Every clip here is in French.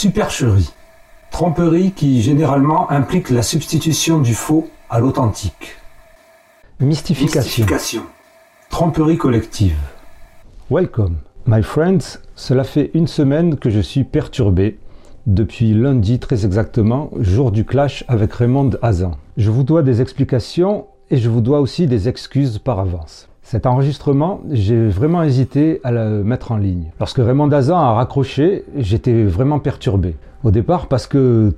Supercherie. Tromperie qui généralement implique la substitution du faux à l'authentique. Mystification. Mystification. Tromperie collective. Welcome. My friends, cela fait une semaine que je suis perturbé, depuis lundi très exactement, jour du clash avec Raymond Hazan. Je vous dois des explications et je vous dois aussi des excuses par avance. Cet enregistrement, j'ai vraiment hésité à le mettre en ligne. Lorsque Raymond Hazan a raccroché, j'étais vraiment perturbé. Au départ parce que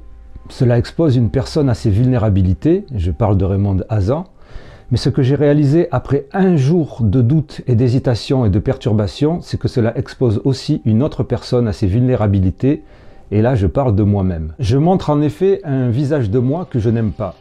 cela expose une personne à ses vulnérabilités, je parle de Raymond Hazan, mais ce que j'ai réalisé après un jour de doute et d'hésitation et de perturbation, c'est que cela expose aussi une autre personne à ses vulnérabilités, et là je parle de moi-même. Je montre en effet un visage de moi que je n'aime pas,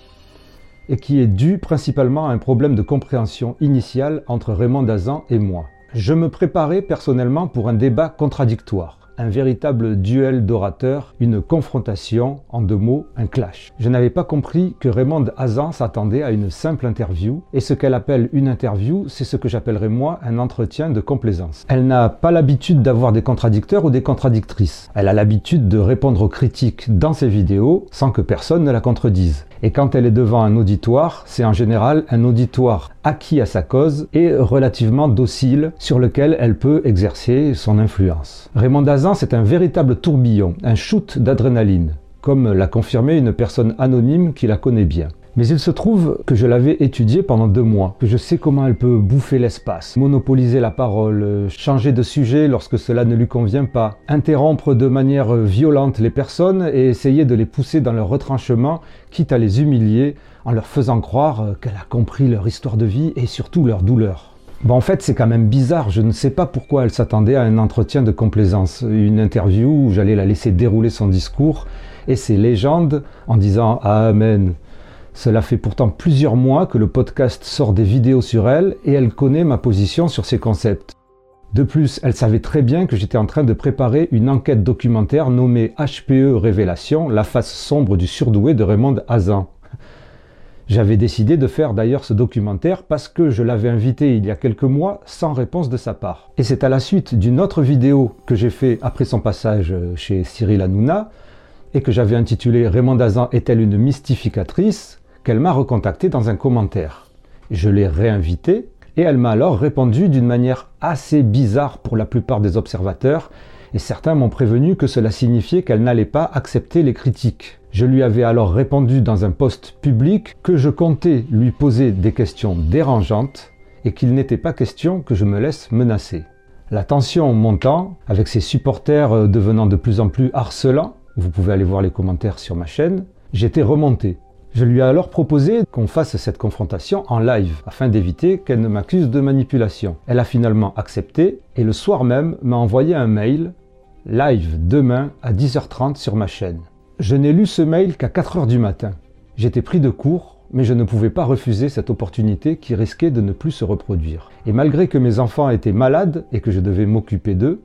et qui est dû principalement à un problème de compréhension initiale entre Raymond Dazan et moi. Je me préparais personnellement pour un débat contradictoire un véritable duel d'orateurs, une confrontation, en deux mots, un clash. Je n'avais pas compris que Raymond Hazan s'attendait à une simple interview, et ce qu'elle appelle une interview, c'est ce que j'appellerais moi un entretien de complaisance. Elle n'a pas l'habitude d'avoir des contradicteurs ou des contradictrices. Elle a l'habitude de répondre aux critiques dans ses vidéos sans que personne ne la contredise. Et quand elle est devant un auditoire, c'est en général un auditoire acquis à sa cause et relativement docile sur lequel elle peut exercer son influence. Raymond Dazan, c'est un véritable tourbillon, un shoot d'adrénaline, comme l'a confirmé une personne anonyme qui la connaît bien. Mais il se trouve que je l'avais étudiée pendant deux mois, que je sais comment elle peut bouffer l'espace, monopoliser la parole, changer de sujet lorsque cela ne lui convient pas, interrompre de manière violente les personnes et essayer de les pousser dans leur retranchement, quitte à les humilier en leur faisant croire qu'elle a compris leur histoire de vie et surtout leur douleur. Bon, en fait, c'est quand même bizarre. Je ne sais pas pourquoi elle s'attendait à un entretien de complaisance, une interview où j'allais la laisser dérouler son discours et ses légendes en disant Amen. Cela fait pourtant plusieurs mois que le podcast sort des vidéos sur elle et elle connaît ma position sur ces concepts. De plus, elle savait très bien que j'étais en train de préparer une enquête documentaire nommée HPE Révélation, la face sombre du surdoué de Raymond Hazan. J'avais décidé de faire d'ailleurs ce documentaire parce que je l'avais invité il y a quelques mois sans réponse de sa part. Et c'est à la suite d'une autre vidéo que j'ai fait après son passage chez Cyril Hanouna et que j'avais intitulé Raymond Hazan est-elle une mystificatrice? Qu'elle m'a recontacté dans un commentaire. Je l'ai réinvitée et elle m'a alors répondu d'une manière assez bizarre pour la plupart des observateurs et certains m'ont prévenu que cela signifiait qu'elle n'allait pas accepter les critiques. Je lui avais alors répondu dans un post public que je comptais lui poser des questions dérangeantes et qu'il n'était pas question que je me laisse menacer. La tension montant, avec ses supporters devenant de plus en plus harcelants, vous pouvez aller voir les commentaires sur ma chaîne, j'étais remonté. Je lui ai alors proposé qu'on fasse cette confrontation en live afin d'éviter qu'elle ne m'accuse de manipulation. Elle a finalement accepté et le soir même m'a envoyé un mail live demain à 10h30 sur ma chaîne. Je n'ai lu ce mail qu'à 4h du matin. J'étais pris de court, mais je ne pouvais pas refuser cette opportunité qui risquait de ne plus se reproduire. Et malgré que mes enfants étaient malades et que je devais m'occuper d'eux,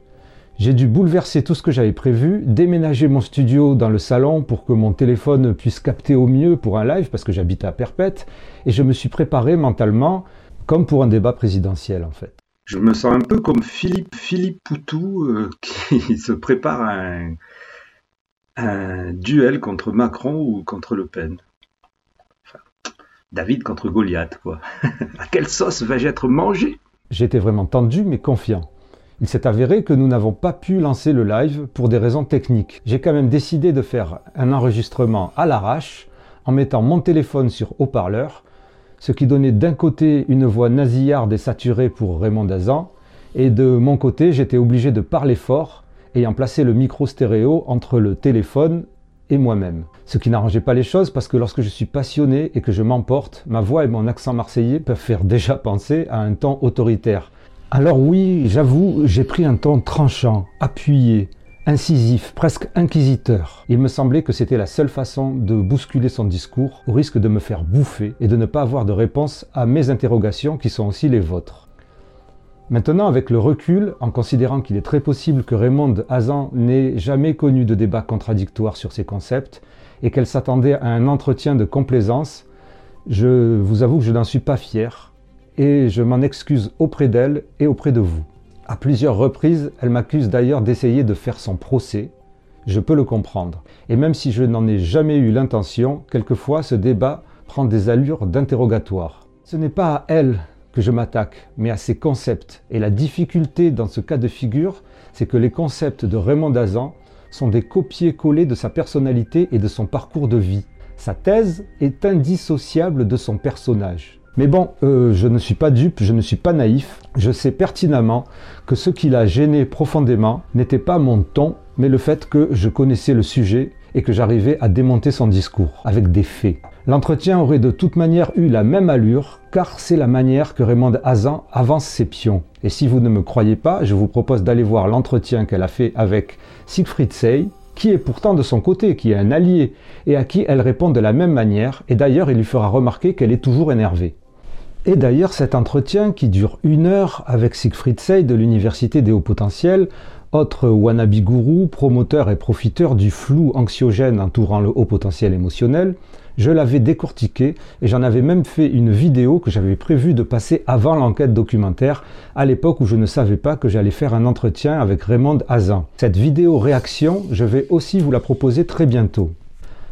j'ai dû bouleverser tout ce que j'avais prévu, déménager mon studio dans le salon pour que mon téléphone puisse capter au mieux pour un live parce que j'habite à Perpète et je me suis préparé mentalement comme pour un débat présidentiel en fait. Je me sens un peu comme Philippe Philippe Poutou euh, qui se prépare à un, un, duel contre Macron ou contre Le Pen. Enfin, David contre Goliath quoi. à quelle sauce vais-je être mangé? J'étais vraiment tendu mais confiant. Il s'est avéré que nous n'avons pas pu lancer le live pour des raisons techniques. J'ai quand même décidé de faire un enregistrement à l'arrache en mettant mon téléphone sur haut-parleur, ce qui donnait d'un côté une voix nasillarde et saturée pour Raymond Dazan, et de mon côté j'étais obligé de parler fort, ayant placé le micro stéréo entre le téléphone et moi-même. Ce qui n'arrangeait pas les choses parce que lorsque je suis passionné et que je m'emporte, ma voix et mon accent marseillais peuvent faire déjà penser à un ton autoritaire. Alors oui, j'avoue, j'ai pris un ton tranchant, appuyé, incisif, presque inquisiteur. Il me semblait que c'était la seule façon de bousculer son discours, au risque de me faire bouffer et de ne pas avoir de réponse à mes interrogations qui sont aussi les vôtres. Maintenant, avec le recul, en considérant qu'il est très possible que Raymond Hazan n'ait jamais connu de débat contradictoire sur ces concepts et qu'elle s'attendait à un entretien de complaisance, je vous avoue que je n'en suis pas fier et je m'en excuse auprès d'elle et auprès de vous. À plusieurs reprises, elle m'accuse d'ailleurs d'essayer de faire son procès. je peux le comprendre. Et même si je n'en ai jamais eu l'intention, quelquefois ce débat prend des allures d'interrogatoire. Ce n'est pas à elle que je m'attaque, mais à ses concepts. Et la difficulté dans ce cas de figure, c'est que les concepts de Raymond Dazan sont des copier-coller de sa personnalité et de son parcours de vie. Sa thèse est indissociable de son personnage. Mais bon, euh, je ne suis pas dupe, je ne suis pas naïf. Je sais pertinemment que ce qui l'a gêné profondément n'était pas mon ton, mais le fait que je connaissais le sujet et que j'arrivais à démonter son discours avec des faits. L'entretien aurait de toute manière eu la même allure, car c'est la manière que Raymond Hazan avance ses pions. Et si vous ne me croyez pas, je vous propose d'aller voir l'entretien qu'elle a fait avec Siegfried Sey, qui est pourtant de son côté, qui est un allié, et à qui elle répond de la même manière, et d'ailleurs il lui fera remarquer qu'elle est toujours énervée. Et d'ailleurs, cet entretien qui dure une heure avec Siegfried Sey de l'Université des Hauts Potentiels, autre wannabe gourou, promoteur et profiteur du flou anxiogène entourant le haut potentiel émotionnel, je l'avais décortiqué et j'en avais même fait une vidéo que j'avais prévu de passer avant l'enquête documentaire, à l'époque où je ne savais pas que j'allais faire un entretien avec Raymond Hazan. Cette vidéo réaction, je vais aussi vous la proposer très bientôt.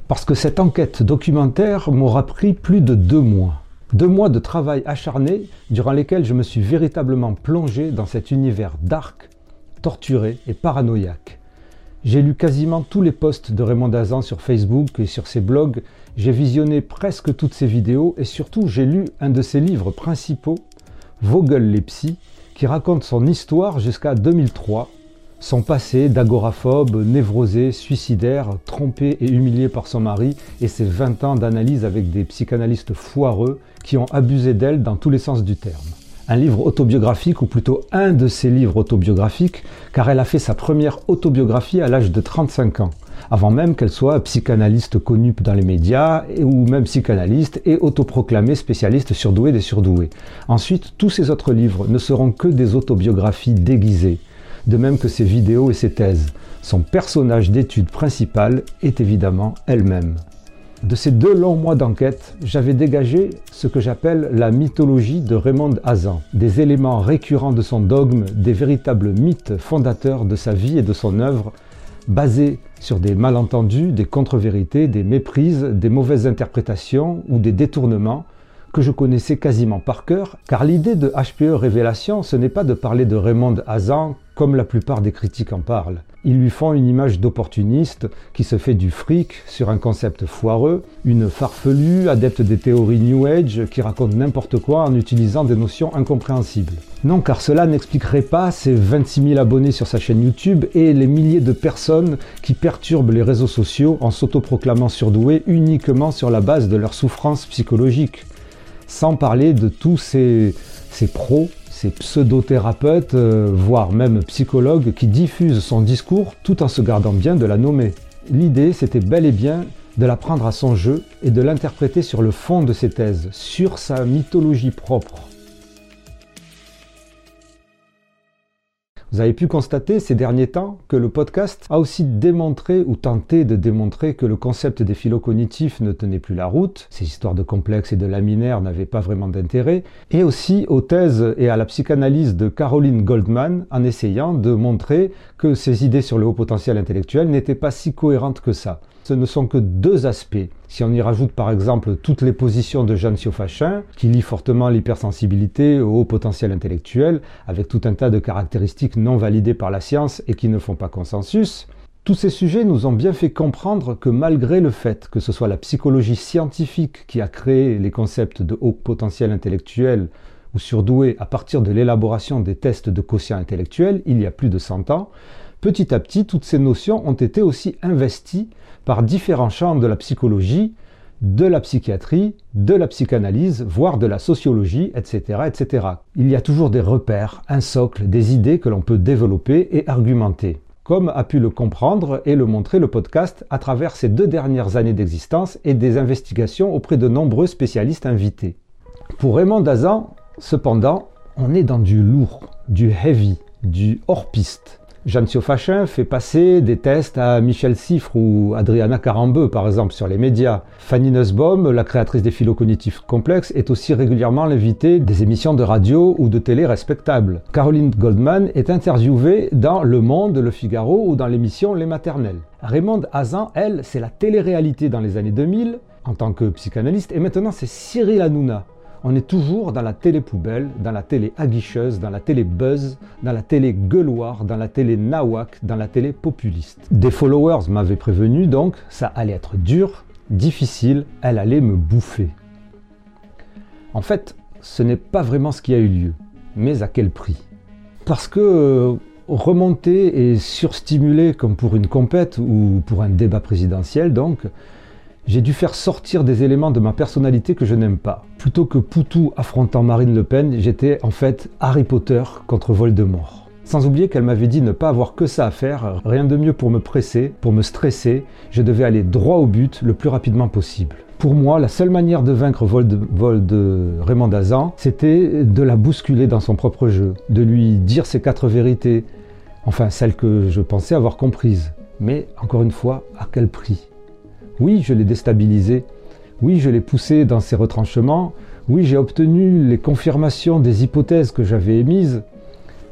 Parce que cette enquête documentaire m'aura pris plus de deux mois. Deux mois de travail acharné durant lesquels je me suis véritablement plongé dans cet univers dark, torturé et paranoïaque. J'ai lu quasiment tous les posts de Raymond Dazan sur Facebook et sur ses blogs, j'ai visionné presque toutes ses vidéos et surtout j'ai lu un de ses livres principaux, Vogel les psys, qui raconte son histoire jusqu'à 2003 son passé d'agoraphobe, névrosé, suicidaire, trompé et humilié par son mari, et ses 20 ans d'analyse avec des psychanalystes foireux qui ont abusé d'elle dans tous les sens du terme. Un livre autobiographique, ou plutôt un de ses livres autobiographiques, car elle a fait sa première autobiographie à l'âge de 35 ans, avant même qu'elle soit psychanalyste connue dans les médias, ou même psychanalyste et autoproclamée spécialiste surdouée des surdoués. Ensuite, tous ses autres livres ne seront que des autobiographies déguisées, de même que ses vidéos et ses thèses. Son personnage d'étude principal est évidemment elle-même. De ces deux longs mois d'enquête, j'avais dégagé ce que j'appelle la mythologie de Raymond Hazan, des éléments récurrents de son dogme, des véritables mythes fondateurs de sa vie et de son œuvre, basés sur des malentendus, des contre-vérités, des méprises, des mauvaises interprétations ou des détournements, que je connaissais quasiment par cœur, car l'idée de HPE Révélation, ce n'est pas de parler de Raymond Hazan comme la plupart des critiques en parlent. Ils lui font une image d'opportuniste qui se fait du fric sur un concept foireux, une farfelue adepte des théories New Age qui raconte n'importe quoi en utilisant des notions incompréhensibles. Non, car cela n'expliquerait pas ses 26 000 abonnés sur sa chaîne YouTube et les milliers de personnes qui perturbent les réseaux sociaux en s'autoproclamant surdoués uniquement sur la base de leur souffrance psychologique sans parler de tous ces, pros, ces pseudo-thérapeutes, euh, voire même psychologues qui diffusent son discours tout en se gardant bien de la nommer. L'idée, c'était bel et bien de la prendre à son jeu et de l'interpréter sur le fond de ses thèses, sur sa mythologie propre. Vous avez pu constater ces derniers temps que le podcast a aussi démontré ou tenté de démontrer que le concept des phylocognitifs ne tenait plus la route, ces histoires de complexes et de laminaires n'avaient pas vraiment d'intérêt, et aussi aux thèses et à la psychanalyse de Caroline Goldman en essayant de montrer que ces idées sur le haut potentiel intellectuel n'étaient pas si cohérentes que ça ce ne sont que deux aspects. Si on y rajoute par exemple toutes les positions de Jeanne Siofachin, qui lie fortement l'hypersensibilité au haut potentiel intellectuel, avec tout un tas de caractéristiques non validées par la science et qui ne font pas consensus, tous ces sujets nous ont bien fait comprendre que malgré le fait que ce soit la psychologie scientifique qui a créé les concepts de haut potentiel intellectuel ou surdoué à partir de l'élaboration des tests de quotient intellectuel il y a plus de 100 ans, petit à petit toutes ces notions ont été aussi investies par différents champs de la psychologie, de la psychiatrie, de la psychanalyse, voire de la sociologie, etc., etc. Il y a toujours des repères, un socle, des idées que l'on peut développer et argumenter, comme a pu le comprendre et le montrer le podcast à travers ces deux dernières années d'existence et des investigations auprès de nombreux spécialistes invités. Pour Raymond Dazan, cependant, on est dans du lourd, du heavy, du hors-piste. Jeanne Fachin fait passer des tests à Michel Siffre ou Adriana Carambeu, par exemple, sur les médias. Fanny Nussbaum, la créatrice des philo cognitifs complexes, est aussi régulièrement l'invitée des émissions de radio ou de télé respectables. Caroline Goldman est interviewée dans Le Monde, Le Figaro ou dans l'émission Les Maternelles. Raymond Hazan, elle, c'est la télé-réalité dans les années 2000 en tant que psychanalyste, et maintenant c'est Cyril Hanouna on est toujours dans la télé poubelle, dans la télé aguicheuse, dans la télé buzz, dans la télé gueuloire, dans la télé nawak, dans la télé populiste. Des followers m'avaient prévenu donc, ça allait être dur, difficile, elle allait me bouffer. En fait, ce n'est pas vraiment ce qui a eu lieu, mais à quel prix? Parce que euh, remonter et surstimuler comme pour une compète ou pour un débat présidentiel donc, j'ai dû faire sortir des éléments de ma personnalité que je n'aime pas. Plutôt que Poutou affrontant Marine Le Pen, j'étais en fait Harry Potter contre Voldemort. Sans oublier qu'elle m'avait dit ne pas avoir que ça à faire, rien de mieux pour me presser, pour me stresser, je devais aller droit au but le plus rapidement possible. Pour moi, la seule manière de vaincre Vol de, Raymond Dazan, c'était de la bousculer dans son propre jeu, de lui dire ses quatre vérités, enfin celles que je pensais avoir comprises. Mais encore une fois, à quel prix? Oui, je l'ai déstabilisé. Oui, je l'ai poussé dans ses retranchements. Oui, j'ai obtenu les confirmations des hypothèses que j'avais émises.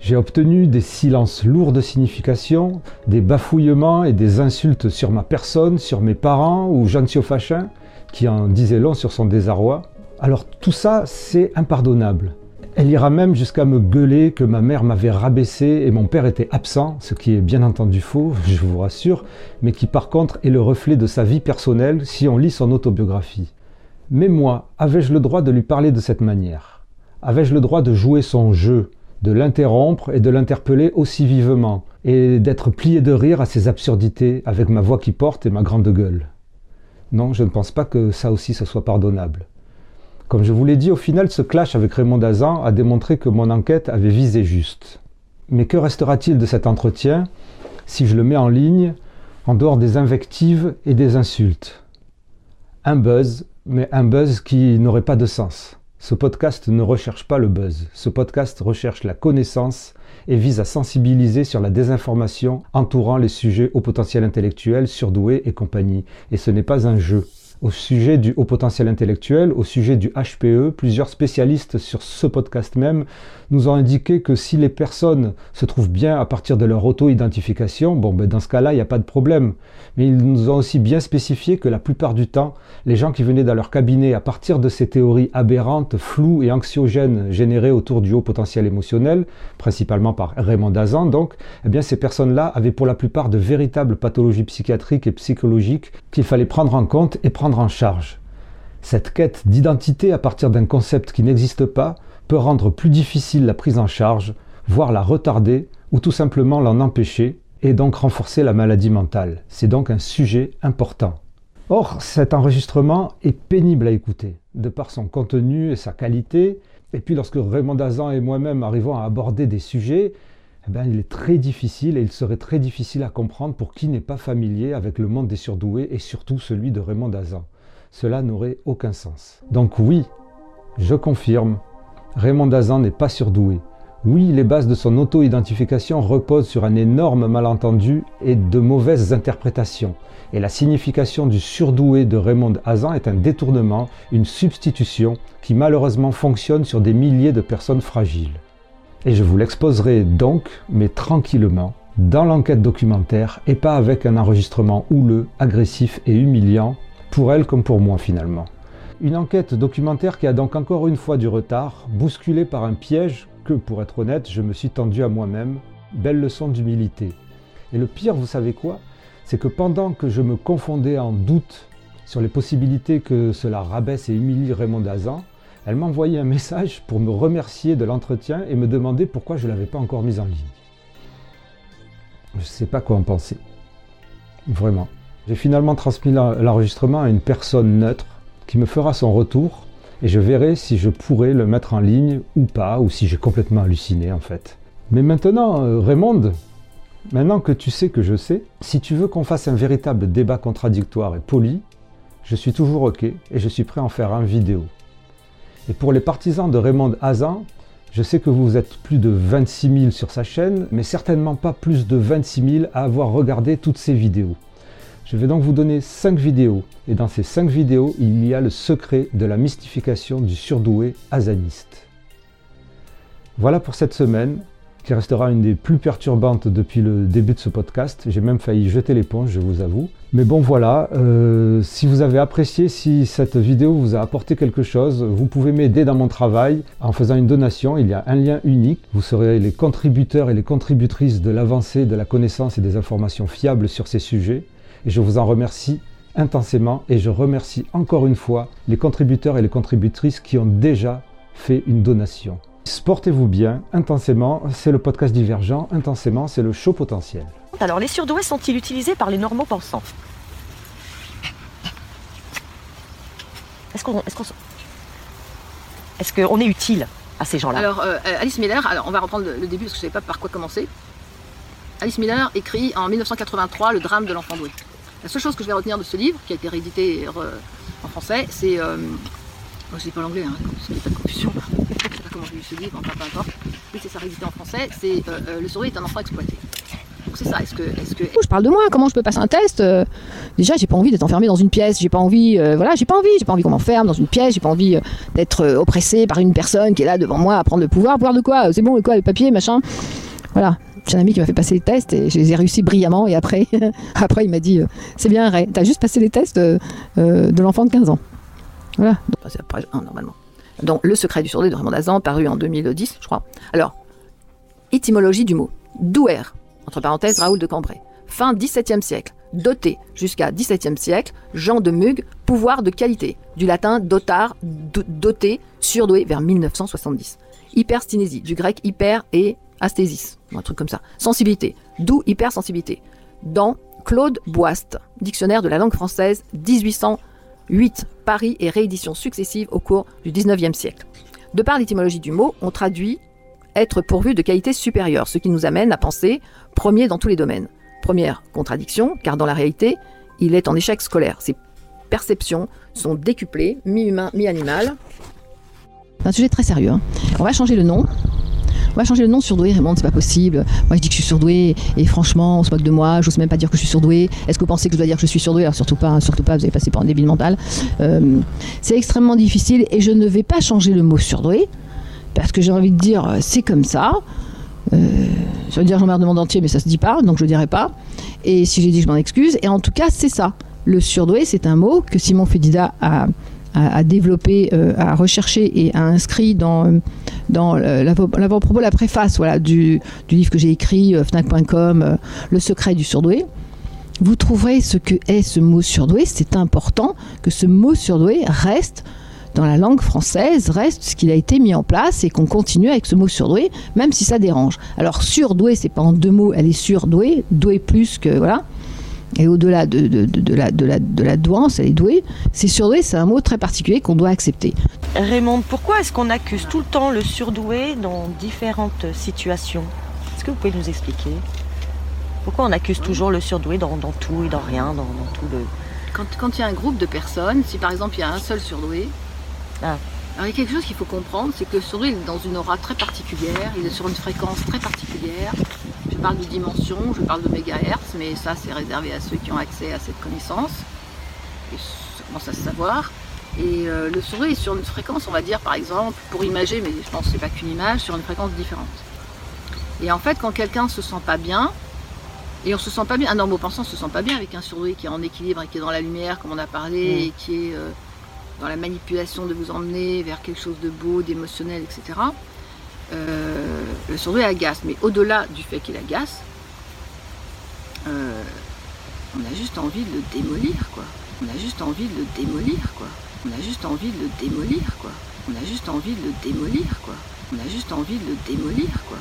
J'ai obtenu des silences lourds de signification, des bafouillements et des insultes sur ma personne, sur mes parents ou Jean Fachin, qui en disait long sur son désarroi. Alors tout ça, c'est impardonnable. Elle ira même jusqu'à me gueuler que ma mère m'avait rabaissé et mon père était absent, ce qui est bien entendu faux, je vous rassure, mais qui par contre est le reflet de sa vie personnelle si on lit son autobiographie. Mais moi, avais-je le droit de lui parler de cette manière? Avais-je le droit de jouer son jeu, de l'interrompre et de l'interpeller aussi vivement, et d'être plié de rire à ses absurdités avec ma voix qui porte et ma grande gueule? Non, je ne pense pas que ça aussi ce soit pardonnable. Comme je vous l'ai dit, au final, ce clash avec Raymond Dazan a démontré que mon enquête avait visé juste. Mais que restera-t-il de cet entretien si je le mets en ligne, en dehors des invectives et des insultes? Un buzz, mais un buzz qui n'aurait pas de sens. Ce podcast ne recherche pas le buzz. Ce podcast recherche la connaissance et vise à sensibiliser sur la désinformation entourant les sujets au potentiel intellectuel, surdoués et compagnie. Et ce n'est pas un jeu. Au sujet du haut potentiel intellectuel, au sujet du HPE, plusieurs spécialistes sur ce podcast même nous ont indiqué que si les personnes se trouvent bien à partir de leur auto-identification, bon, ben dans ce cas-là, il n'y a pas de problème. Mais ils nous ont aussi bien spécifié que la plupart du temps, les gens qui venaient dans leur cabinet à partir de ces théories aberrantes, floues et anxiogènes générées autour du haut potentiel émotionnel, principalement par Raymond Dazan donc, eh bien ces personnes-là avaient pour la plupart de véritables pathologies psychiatriques et psychologiques qu'il fallait prendre en compte et prendre en charge. Cette quête d'identité à partir d'un concept qui n'existe pas peut rendre plus difficile la prise en charge, voire la retarder ou tout simplement l'en empêcher et donc renforcer la maladie mentale. C'est donc un sujet important. Or, cet enregistrement est pénible à écouter, de par son contenu et sa qualité, et puis lorsque Raymond Dazan et moi-même arrivons à aborder des sujets, eh bien, il est très difficile et il serait très difficile à comprendre pour qui n'est pas familier avec le monde des surdoués et surtout celui de Raymond Dazan cela n'aurait aucun sens. Donc oui, je confirme, Raymond Dazan n'est pas surdoué. Oui, les bases de son auto-identification reposent sur un énorme malentendu et de mauvaises interprétations. Et la signification du surdoué de Raymond Dazan est un détournement, une substitution qui malheureusement fonctionne sur des milliers de personnes fragiles. Et je vous l'exposerai donc, mais tranquillement, dans l'enquête documentaire et pas avec un enregistrement houleux, agressif et humiliant pour elle comme pour moi finalement. Une enquête documentaire qui a donc encore une fois du retard, bousculée par un piège que, pour être honnête, je me suis tendu à moi-même. Belle leçon d'humilité. Et le pire, vous savez quoi? C'est que pendant que je me confondais en doute sur les possibilités que cela rabaisse et humilie Raymond Dazan, elle m'a envoyé un message pour me remercier de l'entretien et me demander pourquoi je ne l'avais pas encore mise en ligne. Je ne sais pas quoi en penser. Vraiment. J'ai finalement transmis l'enregistrement à une personne neutre qui me fera son retour et je verrai si je pourrai le mettre en ligne ou pas, ou si j'ai complètement halluciné en fait. Mais maintenant, euh, Raymond, maintenant que tu sais que je sais, si tu veux qu'on fasse un véritable débat contradictoire et poli, je suis toujours OK et je suis prêt à en faire un vidéo. Et pour les partisans de Raymond Hazan, Je sais que vous êtes plus de 26 000 sur sa chaîne, mais certainement pas plus de 26 000 à avoir regardé toutes ces vidéos. Je vais donc vous donner 5 vidéos, et dans ces 5 vidéos, il y a le secret de la mystification du surdoué azaniste. Voilà pour cette semaine, qui restera une des plus perturbantes depuis le début de ce podcast. J'ai même failli jeter l'éponge, je vous avoue. Mais bon voilà, euh, si vous avez apprécié, si cette vidéo vous a apporté quelque chose, vous pouvez m'aider dans mon travail en faisant une donation. Il y a un lien unique. Vous serez les contributeurs et les contributrices de l'avancée de la connaissance et des informations fiables sur ces sujets. Et je vous en remercie intensément et je remercie encore une fois les contributeurs et les contributrices qui ont déjà fait une donation. Sportez-vous bien, intensément, c'est le podcast divergent, intensément, c'est le show potentiel. Alors, les surdoués sont-ils utilisés par les normaux pensants? Est-ce qu'on est, est, qu'on est utile à ces gens-là? Alors, euh, Alice Miller, alors on va reprendre le, début parce que je ne savais pas par quoi commencer. Alice Miller écrit en 1983 Le drame de l'enfant doué. La seule chose que je vais retenir de ce livre, qui a été réédité en français, c'est. Euh, je dis pas l'anglais, hein, c'est pas de confusion. je sais pas comment je lis ce livre, enfin peu importe. Oui, c'est ça réédité en français, c'est euh, euh, Le souris est un enfant exploité. Donc c'est ça, est-ce que, est que. Je parle de moi, comment je peux passer un test euh, Déjà, j'ai pas envie d'être enfermé dans une pièce, j'ai pas envie, voilà, j'ai pas envie, j'ai pas envie qu'on m'enferme dans une pièce, j'ai pas envie d'être oppressé par une personne qui est là devant moi à prendre le pouvoir. Pouvoir de quoi C'est bon, et quoi, le papier, machin Voilà. J'ai un ami qui m'a fait passer les tests et je les ai réussi brillamment. Et après, après il m'a dit C'est bien, Ray, t'as juste passé les tests de l'enfant de 15 ans. Voilà. Donc, après, normalement. Donc, Le secret du sourd de Raymond Dazan, paru en 2010, je crois. Alors, étymologie du mot. Douer, entre parenthèses, Raoul de Cambrai. Fin XVIIe siècle. Doté, jusqu'à XVIIe siècle. Jean de Mugue, pouvoir de qualité. Du latin dotar, doté, surdoué, vers 1970. Hyperstinésie, du grec hyper et asthésis, un truc comme ça. Sensibilité, d'où hypersensibilité. Dans Claude Boist, dictionnaire de la langue française, 1800 8 paris et rééditions successives au cours du 19e siècle. De par l'étymologie du mot, on traduit être pourvu de qualités supérieures, ce qui nous amène à penser premier dans tous les domaines. Première contradiction, car dans la réalité, il est en échec scolaire. Ses perceptions sont décuplées, mi-humain, mi-animal. C'est un sujet très sérieux. Hein. On va changer le nom on va changer le nom surdoué, Raymond, c'est pas possible. Moi, je dis que je suis surdoué et franchement, on se moque de moi. J'ose même pas dire que je suis surdoué. Est-ce que vous pensez que je dois dire que je suis surdoué? Alors, surtout pas, surtout pas, vous avez passé par un débile mental. Euh, c'est extrêmement difficile et je ne vais pas changer le mot surdoué parce que j'ai envie de dire euh, c'est comme ça. Euh, je veux dire j'emmerde le monde entier, mais ça se dit pas, donc je dirai pas. Et si j'ai dit, je m'en excuse. Et en tout cas, c'est ça. Le surdoué, c'est un mot que Simon Fédida a à, développer, euh, à rechercher et à inscrit dans, dans l'avant-propos, la préface voilà, du, du livre que j'ai écrit, euh, fnac.com, euh, Le secret du surdoué. Vous trouverez ce que est ce mot surdoué. C'est important que ce mot surdoué reste dans la langue française, reste ce qu'il a été mis en place et qu'on continue avec ce mot surdoué, même si ça dérange. Alors surdoué, c'est pas en deux mots, elle est surdouée, douée plus que voilà. Et au-delà de, de, la, de, la, de la douance, elle est douée. C'est surdoué, c'est un mot très particulier qu'on doit accepter. Raymond, pourquoi est-ce qu'on accuse tout le temps le surdoué dans différentes situations? Est-ce que vous pouvez nous expliquer? Pourquoi on accuse toujours le surdoué dans, tout et dans rien, dans, tout le... Quand il y a un groupe de personnes, si par exemple il y a un seul surdoué, ah. alors il y a quelque chose qu'il faut comprendre, c'est que le surdoué est dans une aura très particulière, il est sur une fréquence très particulière, parle de dimension, je parle de mégahertz, mais ça c'est réservé à ceux qui ont accès à cette connaissance. Et ça commence à se savoir. Et euh, le souris est sur une fréquence, on va dire par exemple, pour imager, mais je pense que c'est pas qu'une image, sur une fréquence différente. Et en fait, quand quelqu'un se sent pas bien, et on se sent pas bien, un normal pensant se sent pas bien avec un surdoué qui est en équilibre et qui est dans la lumière, comme on a parlé, mm. et qui est euh, dans la manipulation de vous emmener vers quelque chose de beau, d'émotionnel, etc. Euh, le surdoué agace. Mais au-delà du fait qu'il agace, euh, on a juste envie de le démolir, quoi. On a juste envie de le démolir, quoi. On a juste envie de le démolir, quoi. On a juste envie de le démolir, quoi. On a juste envie de le démolir, quoi.